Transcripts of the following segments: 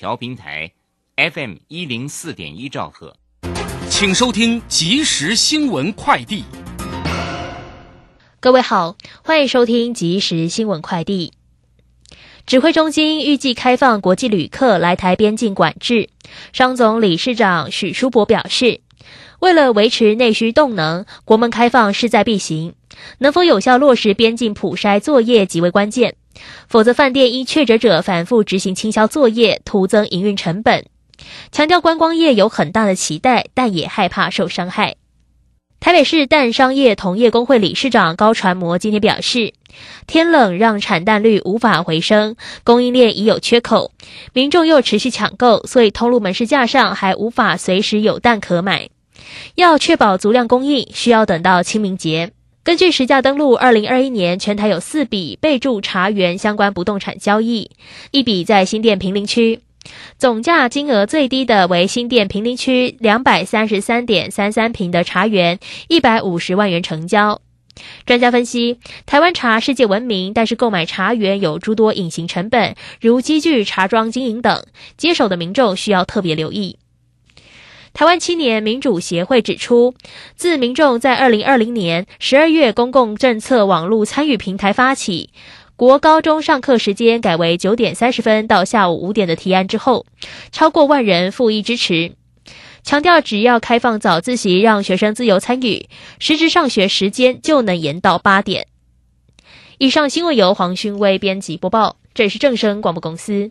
调频台 FM 一零四点一兆赫，请收听即时新闻快递。各位好，欢迎收听即时新闻快递。指挥中心预计开放国际旅客来台边境管制。商总理事长许书博表示，为了维持内需动能，国门开放势在必行。能否有效落实边境普筛作业极为关键，否则饭店因确诊者反复执行清消作业，徒增营运成本。强调观光业有很大的期待，但也害怕受伤害。台北市蛋商业同业工会理事长高传模今天表示，天冷让产蛋率无法回升，供应链已有缺口，民众又持续抢购，所以通路门市架上还无法随时有蛋可买。要确保足量供应，需要等到清明节。根据实价登录，二零二一年全台有四笔备注茶园相关不动产交易，一笔在新店平林区，总价金额最低的为新店平林区两百三十三点三三平的茶园，一百五十万元成交。专家分析，台湾茶世界闻名，但是购买茶园有诸多隐形成本，如机具、茶庄经营等，接手的民众需要特别留意。台湾青年民主协会指出，自民众在二零二零年十二月公共政策网络参与平台发起，国高中上课时间改为九点三十分到下午五点的提案之后，超过万人复议支持，强调只要开放早自习，让学生自由参与，实质上学时间就能延到八点。以上新闻由黄勋威编辑播报，这里是正声广播公司。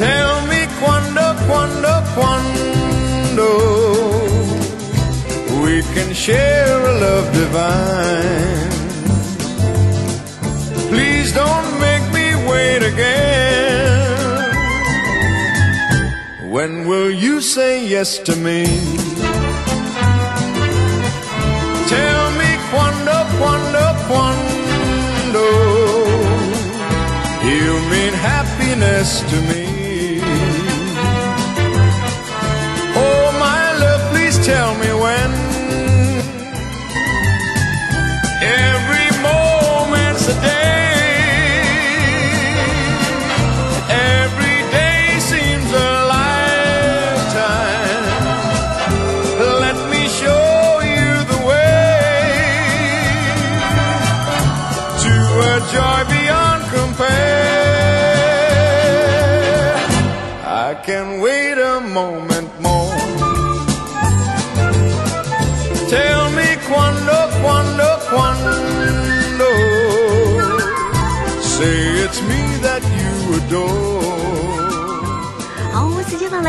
Tell me quando, quando, quando we can share a love divine. Please don't make me wait again. When will you say yes to me? Tell me quando, quando, quando you mean happiness to me.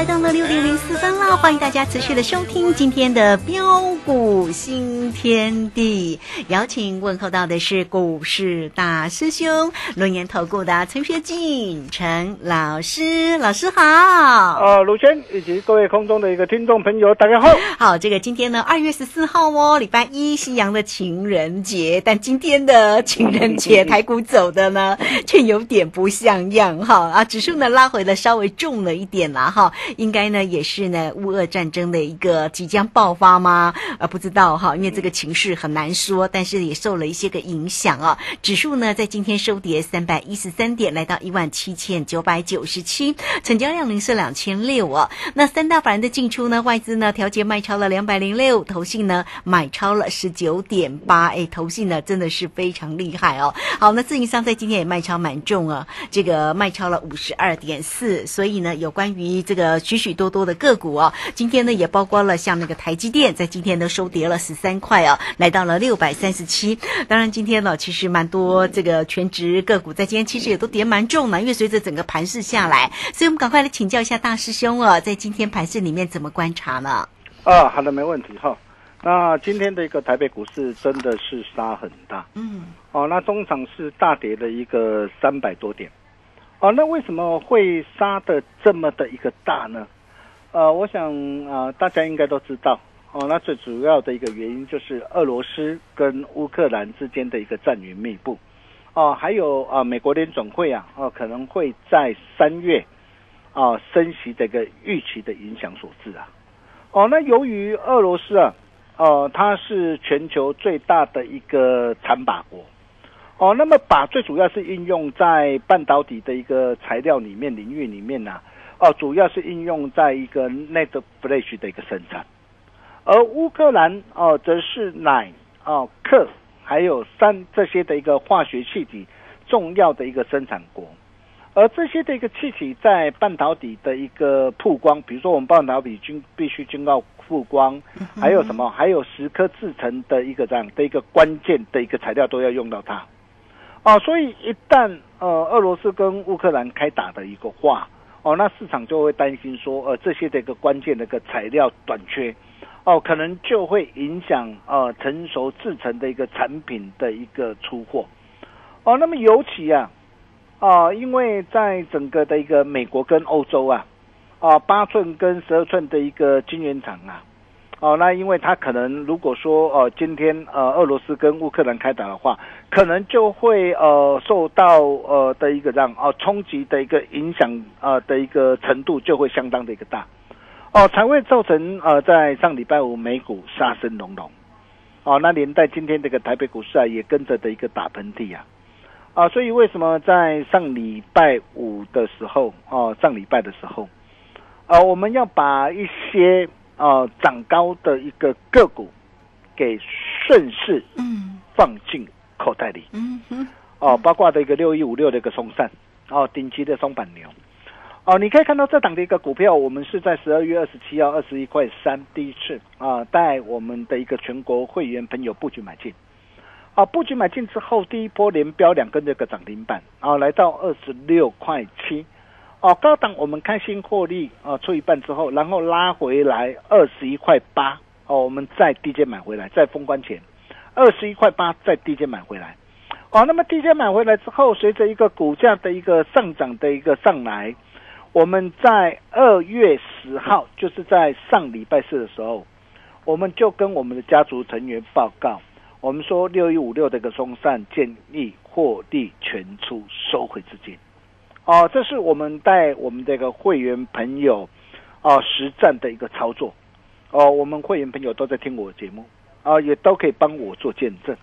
来到了六点零四分了，欢迎大家持续的收听今天的标股新天地。邀请问候到的是股市大师兄轮研投顾的陈学进陈老师，老师好。啊，卢轩以及各位空中的一个听众朋友，大家好。好，这个今天呢，二月十四号哦，礼拜一，西洋的情人节。但今天的情人节，台股走的呢，却有点不像样哈啊，指数呢拉回了稍微重了一点。点啦哈，应该呢也是呢乌俄战争的一个即将爆发吗？呃，不知道哈，因为这个情势很难说，但是也受了一些个影响啊。指数呢在今天收跌三百一十三点，来到一万七千九百九十七，成交量零是两千六啊。那三大法人的进出呢，外资呢调节卖超了两百零六，投信呢买超了十九点八，哎，投信呢真的是非常厉害哦。好，那自营商在今天也卖超蛮重啊，这个卖超了五十二点四，所以呢，有关于这个许许多多的个股哦，今天呢也包括了像那个台积电，在今天呢收跌了十三块啊，来到了六百三十七。当然今天呢，其实蛮多这个全职个股在今天其实也都跌蛮重的，因为随着整个盘势下来，所以我们赶快来请教一下大师兄哦，在今天盘势里面怎么观察呢？啊，好的，没问题哈。那今天的一个台北股市真的是杀很大，嗯，哦，那中场是大跌的一个三百多点，哦，那为什么会杀的这么的一个大呢？呃，我想啊、大家应该都知道，哦，那最主要的一个原因就是俄罗斯跟乌克兰之间的一个战云密布，哦，还有啊、美国联总会啊，哦，可能会在三月啊、升息的一个预期的影响所致啊，哦，那由于俄罗斯啊。呃，它是全球最大的一个产靶国，哦，那么靶最主要是应用在半导体的一个材料里面领域里面呢、哦，主要是应用在一个 net flash 的一个生产，而乌克兰哦，则是奶哦克还有三这些的一个化学气体重要的一个生产国。而这些的一个气体在半导体的一个曝光，比如说我们半导体经必须经过曝光，还有什么？还有石刻制成的一个这样的一个关键的一个材料都要用到它。哦，所以一旦呃俄罗斯跟乌克兰开打的一个话，哦，那市场就会担心说，呃这些的一个关键的一个材料短缺，哦，可能就会影响呃成熟制成的一个产品的一个出货。哦，那么尤其啊。啊、因为在整个的一个美国跟欧洲啊，啊八寸跟十二寸的一个晶圆厂啊，哦、那因为他可能如果说呃今天呃俄罗斯跟乌克兰开打的话，可能就会呃受到呃的一个这样哦、冲击的一个影响呃的一个程度就会相当的一个大，哦、才会造成呃在上礼拜五美股杀声隆隆，哦那连带今天这个台北股市啊也跟着的一个打喷嚏啊。啊，所以为什么在上礼拜五的时候，哦、上礼拜的时候，啊，我们要把一些啊涨高的一个个股给顺势嗯。放进口袋里，嗯哼，哦，包括的一个六一五六的一个松散，哦，顶级的松板牛，哦，你可以看到这档的一个股票，我们是在十二月二十七号二十一块三第一次啊，带我们的一个全国会员朋友布局买进。啊，布局买进之后，第一波连标两根这个涨停板，啊，来到二十六块七，哦，高档我们开心获利，啊，出一半之后，然后拉回来二十一块八，哦，我们再低阶买回来，在封关前，二十一块八再低阶买回来，哦，那么低阶买回来之后，随着一个股价的一个上涨的一个上来，我们在二月十号，就是在上礼拜四的时候，我们就跟我们的家族成员报告。我们说六一五六的一个松散建议获利全出收回资金，哦，这是我们带我们这个会员朋友哦实战的一个操作，哦，我们会员朋友都在听我节目，啊、也都可以帮我做见证，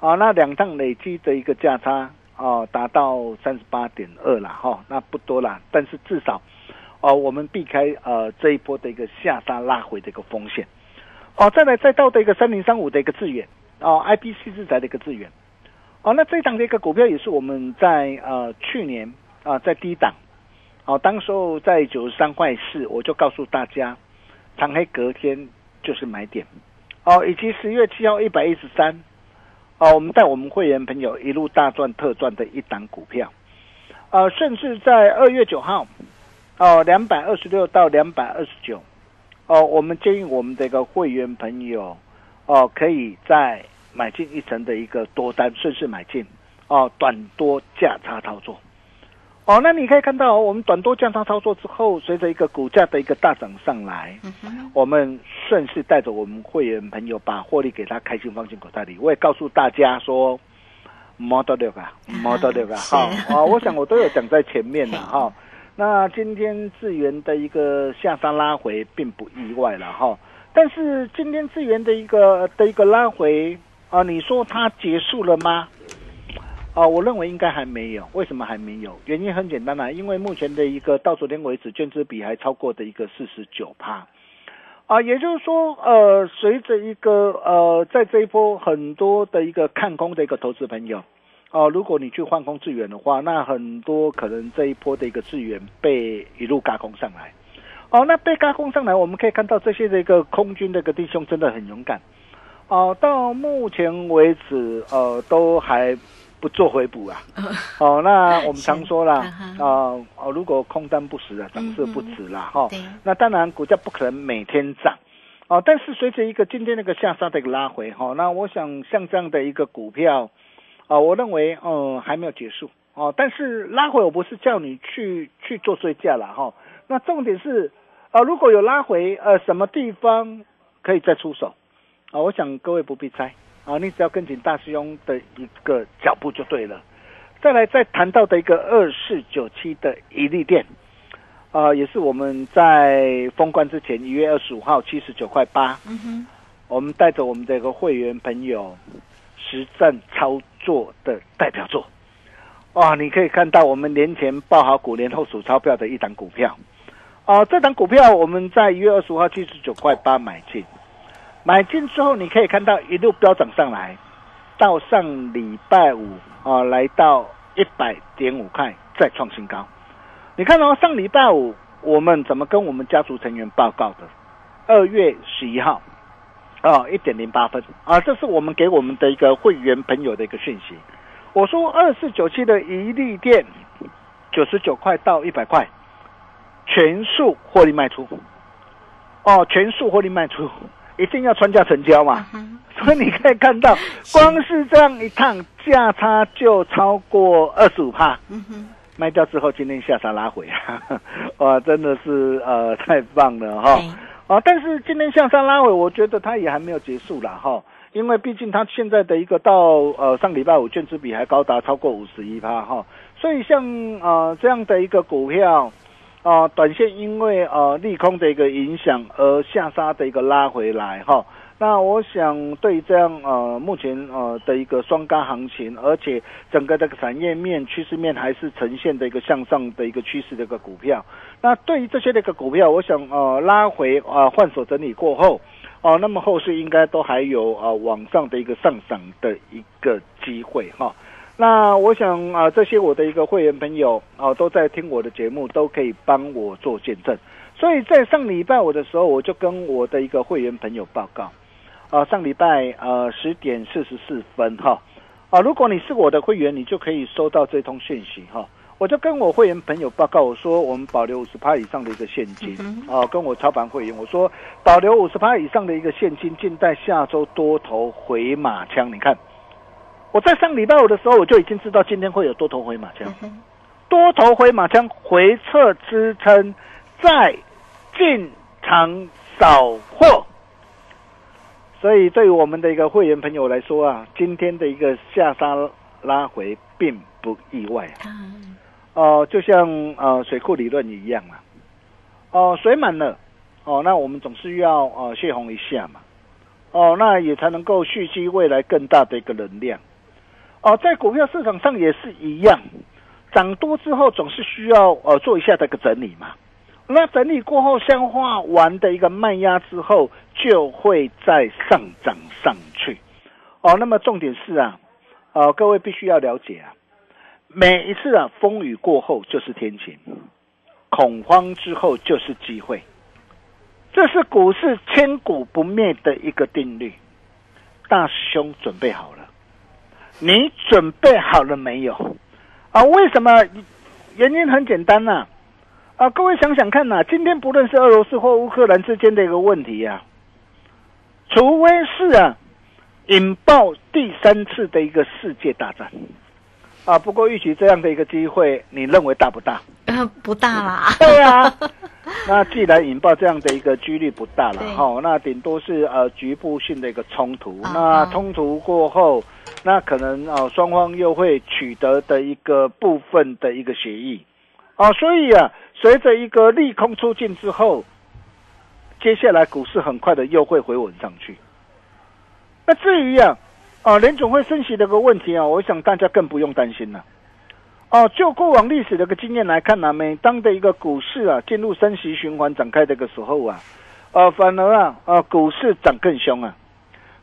啊、那两趟累积的一个价差哦达到三十八点二了哈，那不多啦，但是至少哦我们避开呃这一波的一个下杀拉回的一个风险，哦，再来再到的一个三零三五的一个资源。哦，IPC 制裁的一个资源，哦，那这档的一个股票也是我们在呃去年啊、在低档，哦，当时候在九十三块四，我就告诉大家，长黑隔天就是买点，哦，以及十月七号一百一十三，哦，我们带我们会员朋友一路大赚特赚的一档股票，呃，甚至在二月九号，哦，两百二十六到两百二十九，哦，我们建议我们的一个会员朋友。哦，可以再买进一层的一个多单，顺势买进哦，短多价差操作。哦，那你可以看到、哦，我们短多降仓操作之后，随着一个股价的一个大涨上来，我们顺势带着我们会员朋友把获利给他开心放进口袋里。我也告诉大家说，Model 六啊，Model 六啊，是哈、哦，我想我都有讲在前面了 哈、那今天智源的一个下杀拉回并不意外了哈，但是今天智源的一个的一个拉回啊，你说它结束了吗？啊，我认为应该还没有。为什么还没有？原因很简单啦、因为目前的一个到昨天为止，券资比还超过的一个四十九趴。啊，也就是说，呃，随着一个呃，在这一波很多的一个看空的一个投资朋友，哦、如果你去换空资源的话，那很多可能这一波的一个资源被一路嘎空上来。哦，那被嘎空上来，我们可以看到这些的一个空军的一个弟兄真的很勇敢。哦，到目前为止，呃，都还不做回补啊。哦，那我们常说啦，是啊、哦，如果空单不实啊，涨势不止啦，哈、那当然股价不可能每天涨。哦，但是随着一个今天那个下杀的一个拉回，哈、那我想像这样的一个股票，啊、我认为，嗯、还没有结束。哦，但是拉回我不是叫你去去做追价了哈、那重点是，啊、如果有拉回，呃，什么地方可以再出手？啊、我想各位不必猜，啊，你只要跟紧大师兄的一个脚步就对了。再来，再谈到的一个二四九七的一利店，啊、也是我们在封关之前一月二十五号七十九块八，嗯哼，我们带着我们的一个会员朋友实战操作的代表作。哇，你可以看到我们年前报好股，年后数钞票的一档股票。啊、这档股票我们在一月二十五号七十九块八买进，买进之后你可以看到一路飙涨上来，到上礼拜五啊、来到一百点五块，再创新高。你看哦，上礼拜五我们怎么跟我们家族成员报告的？二月十一号，啊，一点零八分啊，这是我们给我们的一个会员朋友的一个讯息。我说二四九七的一利店，九十九块到一百块，全数获利卖出。哦，全数获利卖出，一定要穿价成交嘛。嗯所以你可以看到，光是这样一趟价差就超过二十五帕。嗯哼，卖掉之后，今天下杀拉回啊，哇，真的是呃太棒了哈！对啊，但是今天向上拉回，我觉得它也还没有结束啦哈，因为毕竟它现在的一个到呃上礼拜五券资比还高达超过五十一趴哈，所以像呃这样的一个股票。啊、短线因为呃利空的一个影响而下杀的一个拉回来哈，那我想对这样呃目前呃的一个双高行情，而且整个这个产业面趋势面还是呈现的一个向上的一个趋势的一个股票，那对于这些的一个股票，我想呃拉回啊、呃换手整理过后。哦，那么后市应该都还有呃往上的一个上涨的一个机会哈。那我想啊、这些我的一个会员朋友啊、都在听我的节目，都可以帮我做见证。所以在上礼拜五的时候，我就跟我的一个会员朋友报告，啊、上礼拜呃十点四十四分哈，啊，如果你是我的会员，你就可以收到这通讯息哈。我就跟我会员朋友报告，我说我们保留五十趴以上的一个现金，啊，跟我操盘会员我说保留五十趴以上的一个现金，静待下周多头回马枪。你看，我在上礼拜五的时候，我就已经知道今天会有多头回马枪，多头回马枪回撤支撑，再进场扫货。所以对于我们的一个会员朋友来说啊，今天的一个下杀拉回并不意外啊。啊，哦、就像呃水库理论一样嘛，哦、水满了，哦，那我们总是要呃泄洪一下嘛，哦，那也才能够蓄积未来更大的一个能量，哦，在股票市场上也是一样，涨多之后总是需要呃做一下这个整理嘛，那整理过后消化完的一个卖压之后，就会再上涨上去，哦，那么重点是啊，呃，各位必须要了解啊。每一次啊，风雨过后就是天晴，恐慌之后就是机会，这是股市千古不灭的一个定律。大师兄准备好了，你准备好了没有？啊，为什么？原因很简单呐、啊，各位想想看呐、今天不论是俄罗斯或乌克兰之间的一个问题呀、除非是啊，引爆第三次的一个世界大战。啊，不过预期这样的一个机会，你认为大不大？呃，不大啦，对啊，那既然引爆这样的一个几率不大了对哈，那顶多是呃局部性的一个冲突。啊那冲突过后，那可能啊、呃双方又会取得的一个部分的一个协议啊，所以啊，随着一个利空出尽之后，接下来股市很快的又会回稳上去。那至于啊，啊联总会升息的个问题啊，我想大家更不用担心了。哦，就过往历史的个经验来看呢、每当的一个股市啊进入升息循环展开的个时候啊，呃，反而啊，呃，股市涨更凶啊，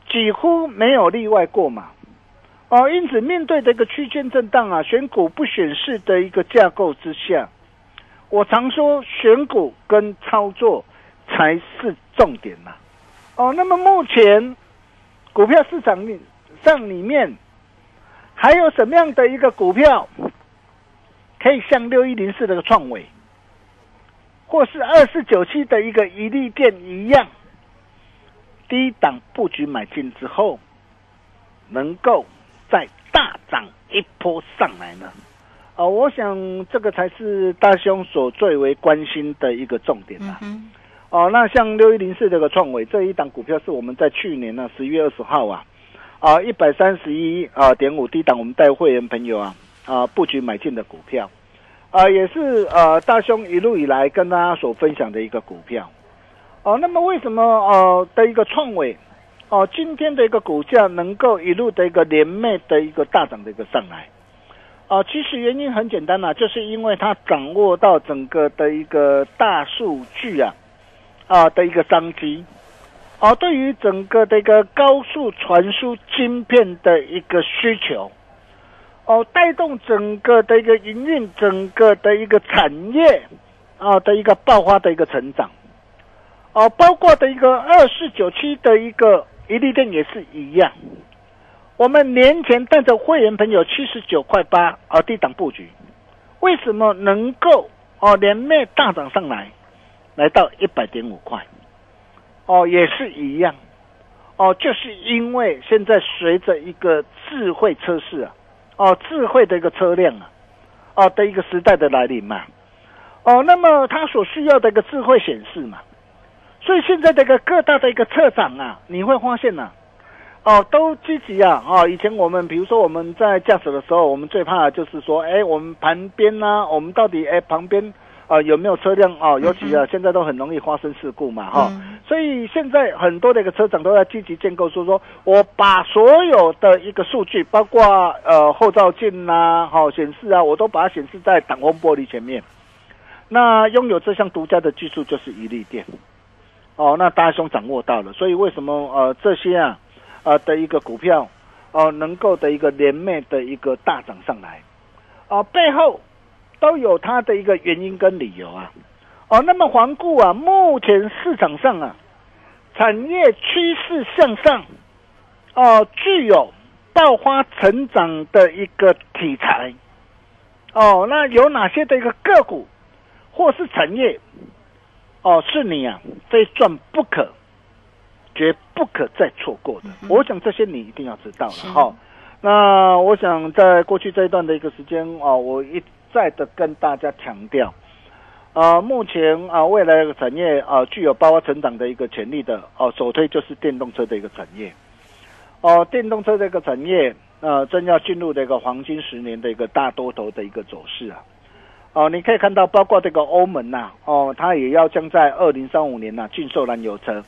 几乎没有例外过嘛。哦，因此面对这个区间震荡啊，选股不选市的一个架构之下，我常说选股跟操作才是重点呐、哦，那么目前股票市场上里面还有什么样的一个股票可以像六一零四这个创伟，或是二四九七的一个一利店一样，低档布局买进之后，能够再大涨一波上来呢？啊、我想这个才是大兄所最为关心的一个重点啊。嗯哦，那像六一零四这个创伟这一档股票是我们在去年呢十一月二十号啊，啊一百三十一啊点五低档，我们带会员朋友啊啊布局买进的股票，啊也是呃大兄一路以来跟大家所分享的一个股票。哦，那么为什么呃的一个创伟哦今天的一个股价能够一路的一个连袂的一个大涨的一个上来？啊，其实原因很简单啊、就是因为它掌握到整个的一个大数据啊。啊的一个商机，啊，对于整个的一个高速传输晶片的一个需求，哦，带动整个的一个营运，整个的一个产业啊的一个爆发的一个成长，哦，包括的一个二四九七的一个一利店也是一样，我们年前带着会员朋友七十九块八啊低档布局，为什么能够哦连袂大涨上来？来到一百点五块，哦，也是一样，哦，就是因为现在随着一个智慧车市啊，哦，智慧的一个车辆啊，哦的一个时代的来临嘛，哦，那么它所需要的一个智慧显示嘛，所以现在这个各大的一个车展啊，你会发现呐、哦，都积极啊！哦，以前我们比如说我们在驾驶的时候，我们最怕的就是说，哎，我们旁边呢、我们到底哎旁边啊、有没有车辆哦？尤其啊，现在都很容易发生事故嘛，哈、嗯所以现在很多的一个车厂都在积极建构，说说我把所有的一个数据，包括呃后照镜呐、好、显示啊，我都把它显示在挡风玻璃前面。那拥有这项独家的技术就是一利电。哦，那大兄掌握到了，所以为什么呃这些啊呃的一个股票哦、能够的一个连袂的一个大涨上来，哦、背后都有它的一个原因跟理由啊。哦，那么环顾啊，目前市场上啊，产业趋势向上，哦、具有爆发成长的一个题材。哦，那有哪些的一个个股或是产业？哦，是你啊，非赚不可，绝不可再错过的。我想这些你一定要知道了是哈、那我想在过去这一段的一个时间啊、我一再的跟大家强调，啊，目前啊未来的产业啊具有爆发成长的一个潜力的哦、首推就是电动车的一个产业。哦，电动车这个产业呃正要进入这个黄金十年的一个大多头的一个走势啊。哦，你可以看到，包括这个欧盟呐、哦，它也要将在二零三五年呐、禁售燃油车。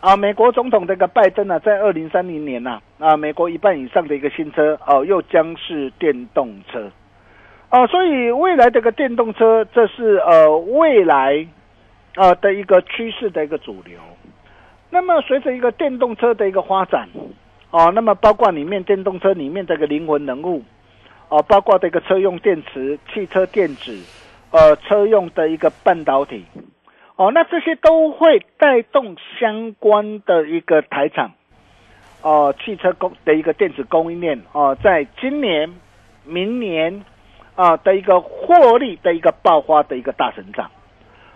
啊，美国总统这个拜登呢、在二零三零年呐、啊，美国一半以上的一个新车哦，又将是电动车。哦，所以未来这个电动车，这是呃未来呃的一个趋势的一个主流。那么随着一个电动车的一个发展，哦，那么包括里面电动车里面这个灵魂人物，哦，包括这个车用电池、汽车电子，呃，车用的一个半导体，哦，那这些都会带动相关的一个台厂，哦，汽车供的一个电子供应链，哦，在今年、明年啊的一个获利的一个爆发的一个大成长，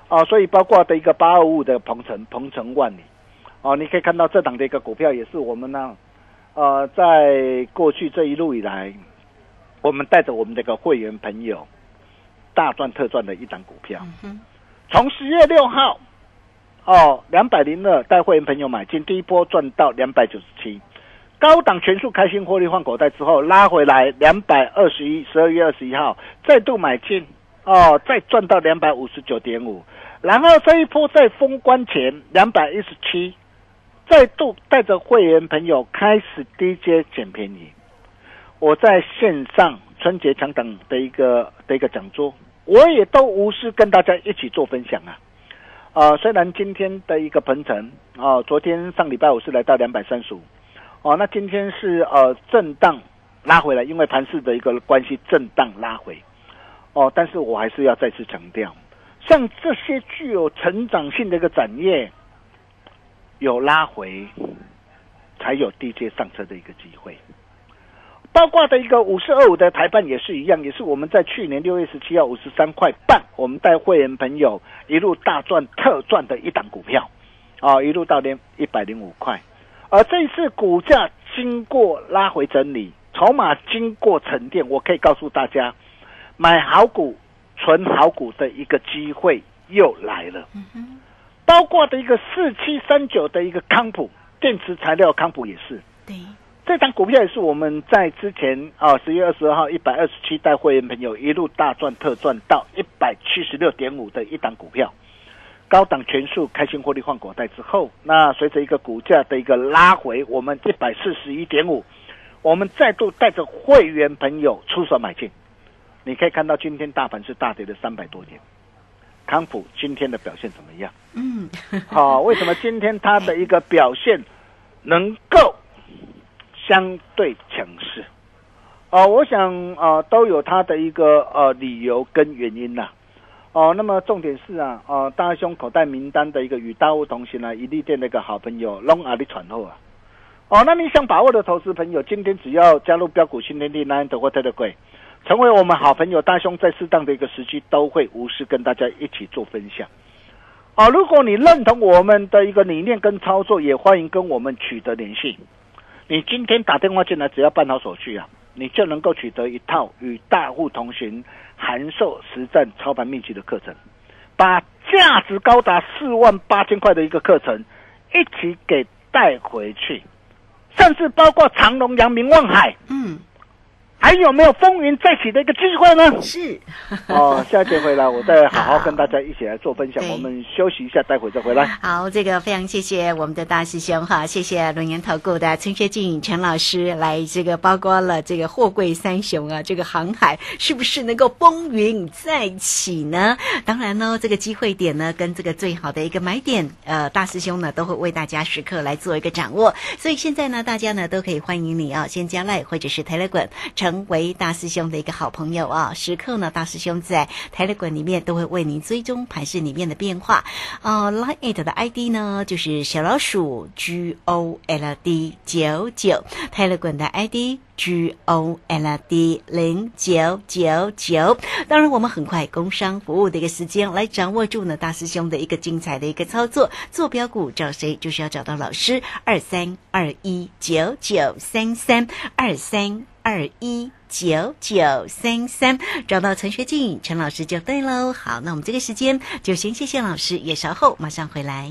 啊，所以包括的一个八二五的鹏程、鹏程万里，啊，你可以看到这档的一个股票也是我们呢，呃，在过去这一路以来，我们带着我们这个会员朋友大赚特赚的一档股票，从十月六号哦两百零二带会员朋友买进，第一波赚到两百九十七，高档全数开心获利换口袋之后拉回来两百二十一，十二月二十一号再度买进。哦，再赚到两百五十九点五，然后这一波在封关前两百一十七，再度带着会员朋友开始低阶捡便宜。我在线上春节强档的一个的一个讲座，我也都无私跟大家一起做分享啊。啊、虽然今天的一个鹏程啊，昨天上礼拜五是来到两百三十五，哦，那今天是呃震荡拉回来，因为盘市的一个关系，震荡拉回。哦，但是我还是要再次强调，像这些具有成长性的一个产业，有拉回，才有低阶上车的一个机会。包括的一个五四二五的台办也是一样，也是我们在去年六月十七号五十三块半，我们带会员朋友一路大赚特赚的一档股票，啊，一路到连一百零五块。而这一次股价经过拉回整理，筹码经过沉淀，我可以告诉大家，买好股、存好股的一个机会又来了。包括的一个四七三九的一个康普电池材料康普也是，对，这张股票也是我们在之前啊十月二十二号一百二十七带会员朋友一路大赚特赚到一百七十六点五的一档股票，高档全数开心获利换股袋之后，那随着一个股价的一个拉回，我们一百四十一点五，我们再度带着会员朋友出手买进。你可以看到今天大盘是大跌了三百多点，康普今天的表现怎么样？嗯，好、为什么今天它的一个表现能够相对强势？哦、我想呃都有它的一个呃理由跟原因呐、哦，那么重点是啊，哦，大兄口袋名单的一个与大物同行啊，一利店的一个好朋友龙阿里传后啊，哦，那你想把握的投资朋友，今天只要加入标股新天地 Nine 的或 t e l e 成为我们好朋友，大兄在适当的一个时机都会无私跟大家一起做分享。啊，如果你认同我们的一个理念跟操作，也欢迎跟我们取得联系。你今天打电话进来，只要办好手续啊，你就能够取得一套与大户同行函授实战操盘秘籍的课程，把价值高达四万八千块的一个课程一起给带回去，甚至包括长隆、阳明、望海，嗯，还有没有风云再起的一个机会呢？是，哦，下节回来我再好好跟大家一起来做分享。我们休息一下，待会再回来。好，这个非常谢谢我们的大师兄哈，谢谢龙岩投顾的陈学静陈老师来这个包括了这个货柜三雄啊，这个航海是不是能够风云再起呢？当然呢，这个机会点呢，跟这个最好的一个买点，呃，大师兄呢都会为大家时刻来做一个掌握。所以现在呢，大家呢都可以欢迎你啊，先加赖或者是 Telegram 成为大师兄的一个好朋友啊，时刻呢，大师兄在 tele 里面都会为您追踪盘市里面的变化。呃，Line It 的 ID 呢就是小老鼠 G O L D 九九，Telegram 的 ID。G O L D 零九九九，当然，我们很快工商服务的一个时间来掌握住呢大师兄的一个精彩的一个操作，坐标股找谁就是要找到老师二三二一九九三三二三二一。九九三三，找到陈学静陈老师就对喽。好，那我们这个时间就先谢谢老师，也稍后马上回来。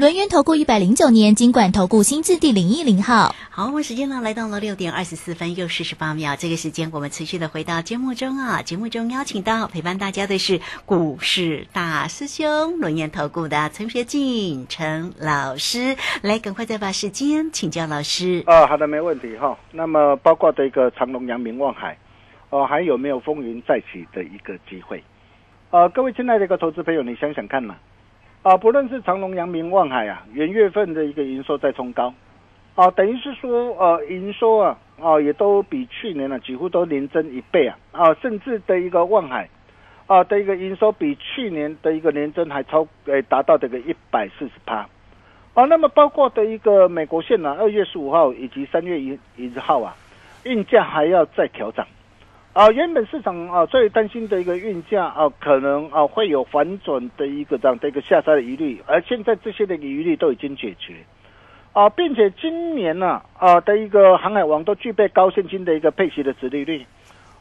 轮源投顾一百零九年金管投顾新字第零一零号。好，我们时间呢来到了六点二十四分又四十八秒，这个时间我们持续的回到节目中啊。节目中邀请到陪伴大家的是股市大师兄轮研投顾的陈学进陈老师，来赶快再把时间请教老师。啊，好的，没问题哈。那么包括的一个长隆、阳明、望海，哦、还有没有风云再起的一个机会？呃，各位亲爱的一个投资朋友，你想想看嘛，啊、啊不论是长隆、阳明、望海啊，元月份的一个营收在冲高，啊、等于是说呃营收啊，啊、也都比去年呢、几乎都连增一倍啊，啊、甚至的一个望海。啊的一个营收比去年的一个年增还超，诶达到这个一百四十趴，啊，那么包括的一个美国线呢、二月十五号以及三月一一号啊，运价还要再调整，啊，原本市场啊最担心的一个运价啊，可能啊会有反转的一个这样的一个下杀的疑虑，而现在这些的疑虑都已经解决，啊，并且今年呢啊的一个航海王都具备高现金的一个配息的值利率。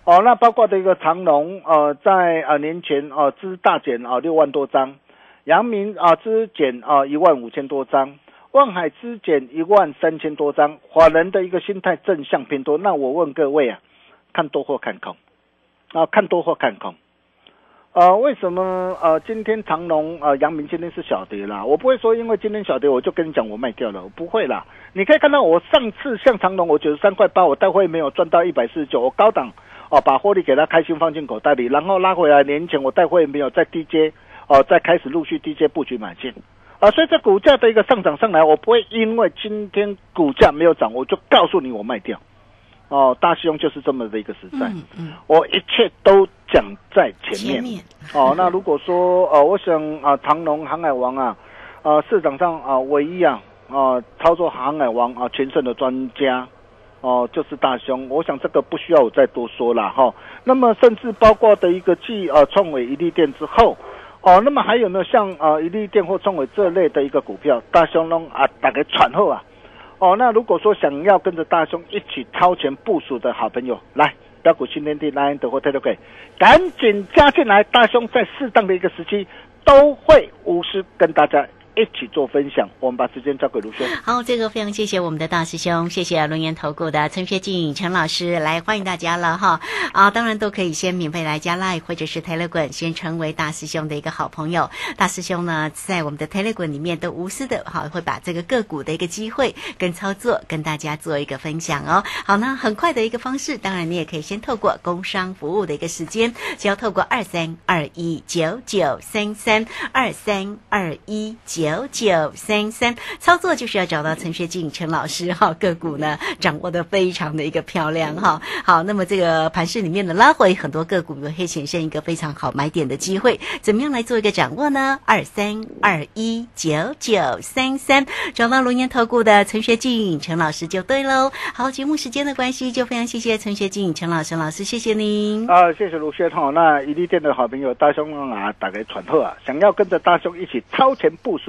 哦，那包括的一个长隆，呃，在呃年前哦、呃，大减啊六万多张，阳明啊资减啊一万五千多张，望海资减一万三千多张，华人的一个心态正向偏多。那我问各位啊，看多或看空？啊，看多或看空？呃，为什么呃今天长隆呃阳明今天是小跌啦？我不会说因为今天小跌我就跟你讲我卖掉了，我不会啦。你可以看到我上次像长隆我九十三块八，我带会没有赚到一百四十九，我高档。哦，把获利给他开心放进口袋里，然后拉回来。年前我带会没有在低阶，哦，再开始陆续低阶布局买进，啊，所以这股价的一个上涨上来，我不会因为今天股价没有涨，我就告诉你我卖掉。哦，大师兄就是这么的一个实在，嗯嗯，我一切都讲在前面。前面哦，那如果说呃，我想啊，长隆航海王啊，呃，市场上啊唯一啊啊操作航海王啊全胜的专家。哦，就是大兄，我想这个不需要我再多说了哈。那么甚至包括的一个继呃创伟一利店之后，哦，那么还有没有像呃一利店或创伟这类的一个股票，大兄弄啊打给喘后啊？哦，那如果说想要跟着大兄一起超前部署的好朋友，来标股新天地 Line 的或 Telegram，赶紧加进来，大兄在适当的一个时期都会无私跟大家。一起做分享，我们把时间交给卢兄。好，这个非常谢谢我们的大师兄，谢谢龙岩投顾的陈学进陈老师来欢迎大家了哈啊！当然都可以先免费来加 Line 或者是 Telegram，先成为大师兄的一个好朋友。大师兄呢，在我们的 Telegram 里面都无私的哈，会把这个个股的一个机会跟操作跟大家做一个分享哦。好，那很快的一个方式，当然你也可以先透过工商服务的一个时间，只要透过二三二一九九三三二三二一九。九九三三操作就是要找到陈学进陈老师哈，个股呢掌握的非常的一个漂亮哈。好，那么这个盘市里面的拉回，很多个股都会显现一个非常好买点的机会，怎么样来做一个掌握呢？二三二一九九三三，找到龙岩投顾的陈学进陈老师就对喽。好，节目时间的关系，就非常谢谢陈学进陈老师老师，谢谢您。啊，谢谢卢轩哈。那伊利店的好朋友大兄啊，打给传后啊，想要跟着大兄一起超前部署。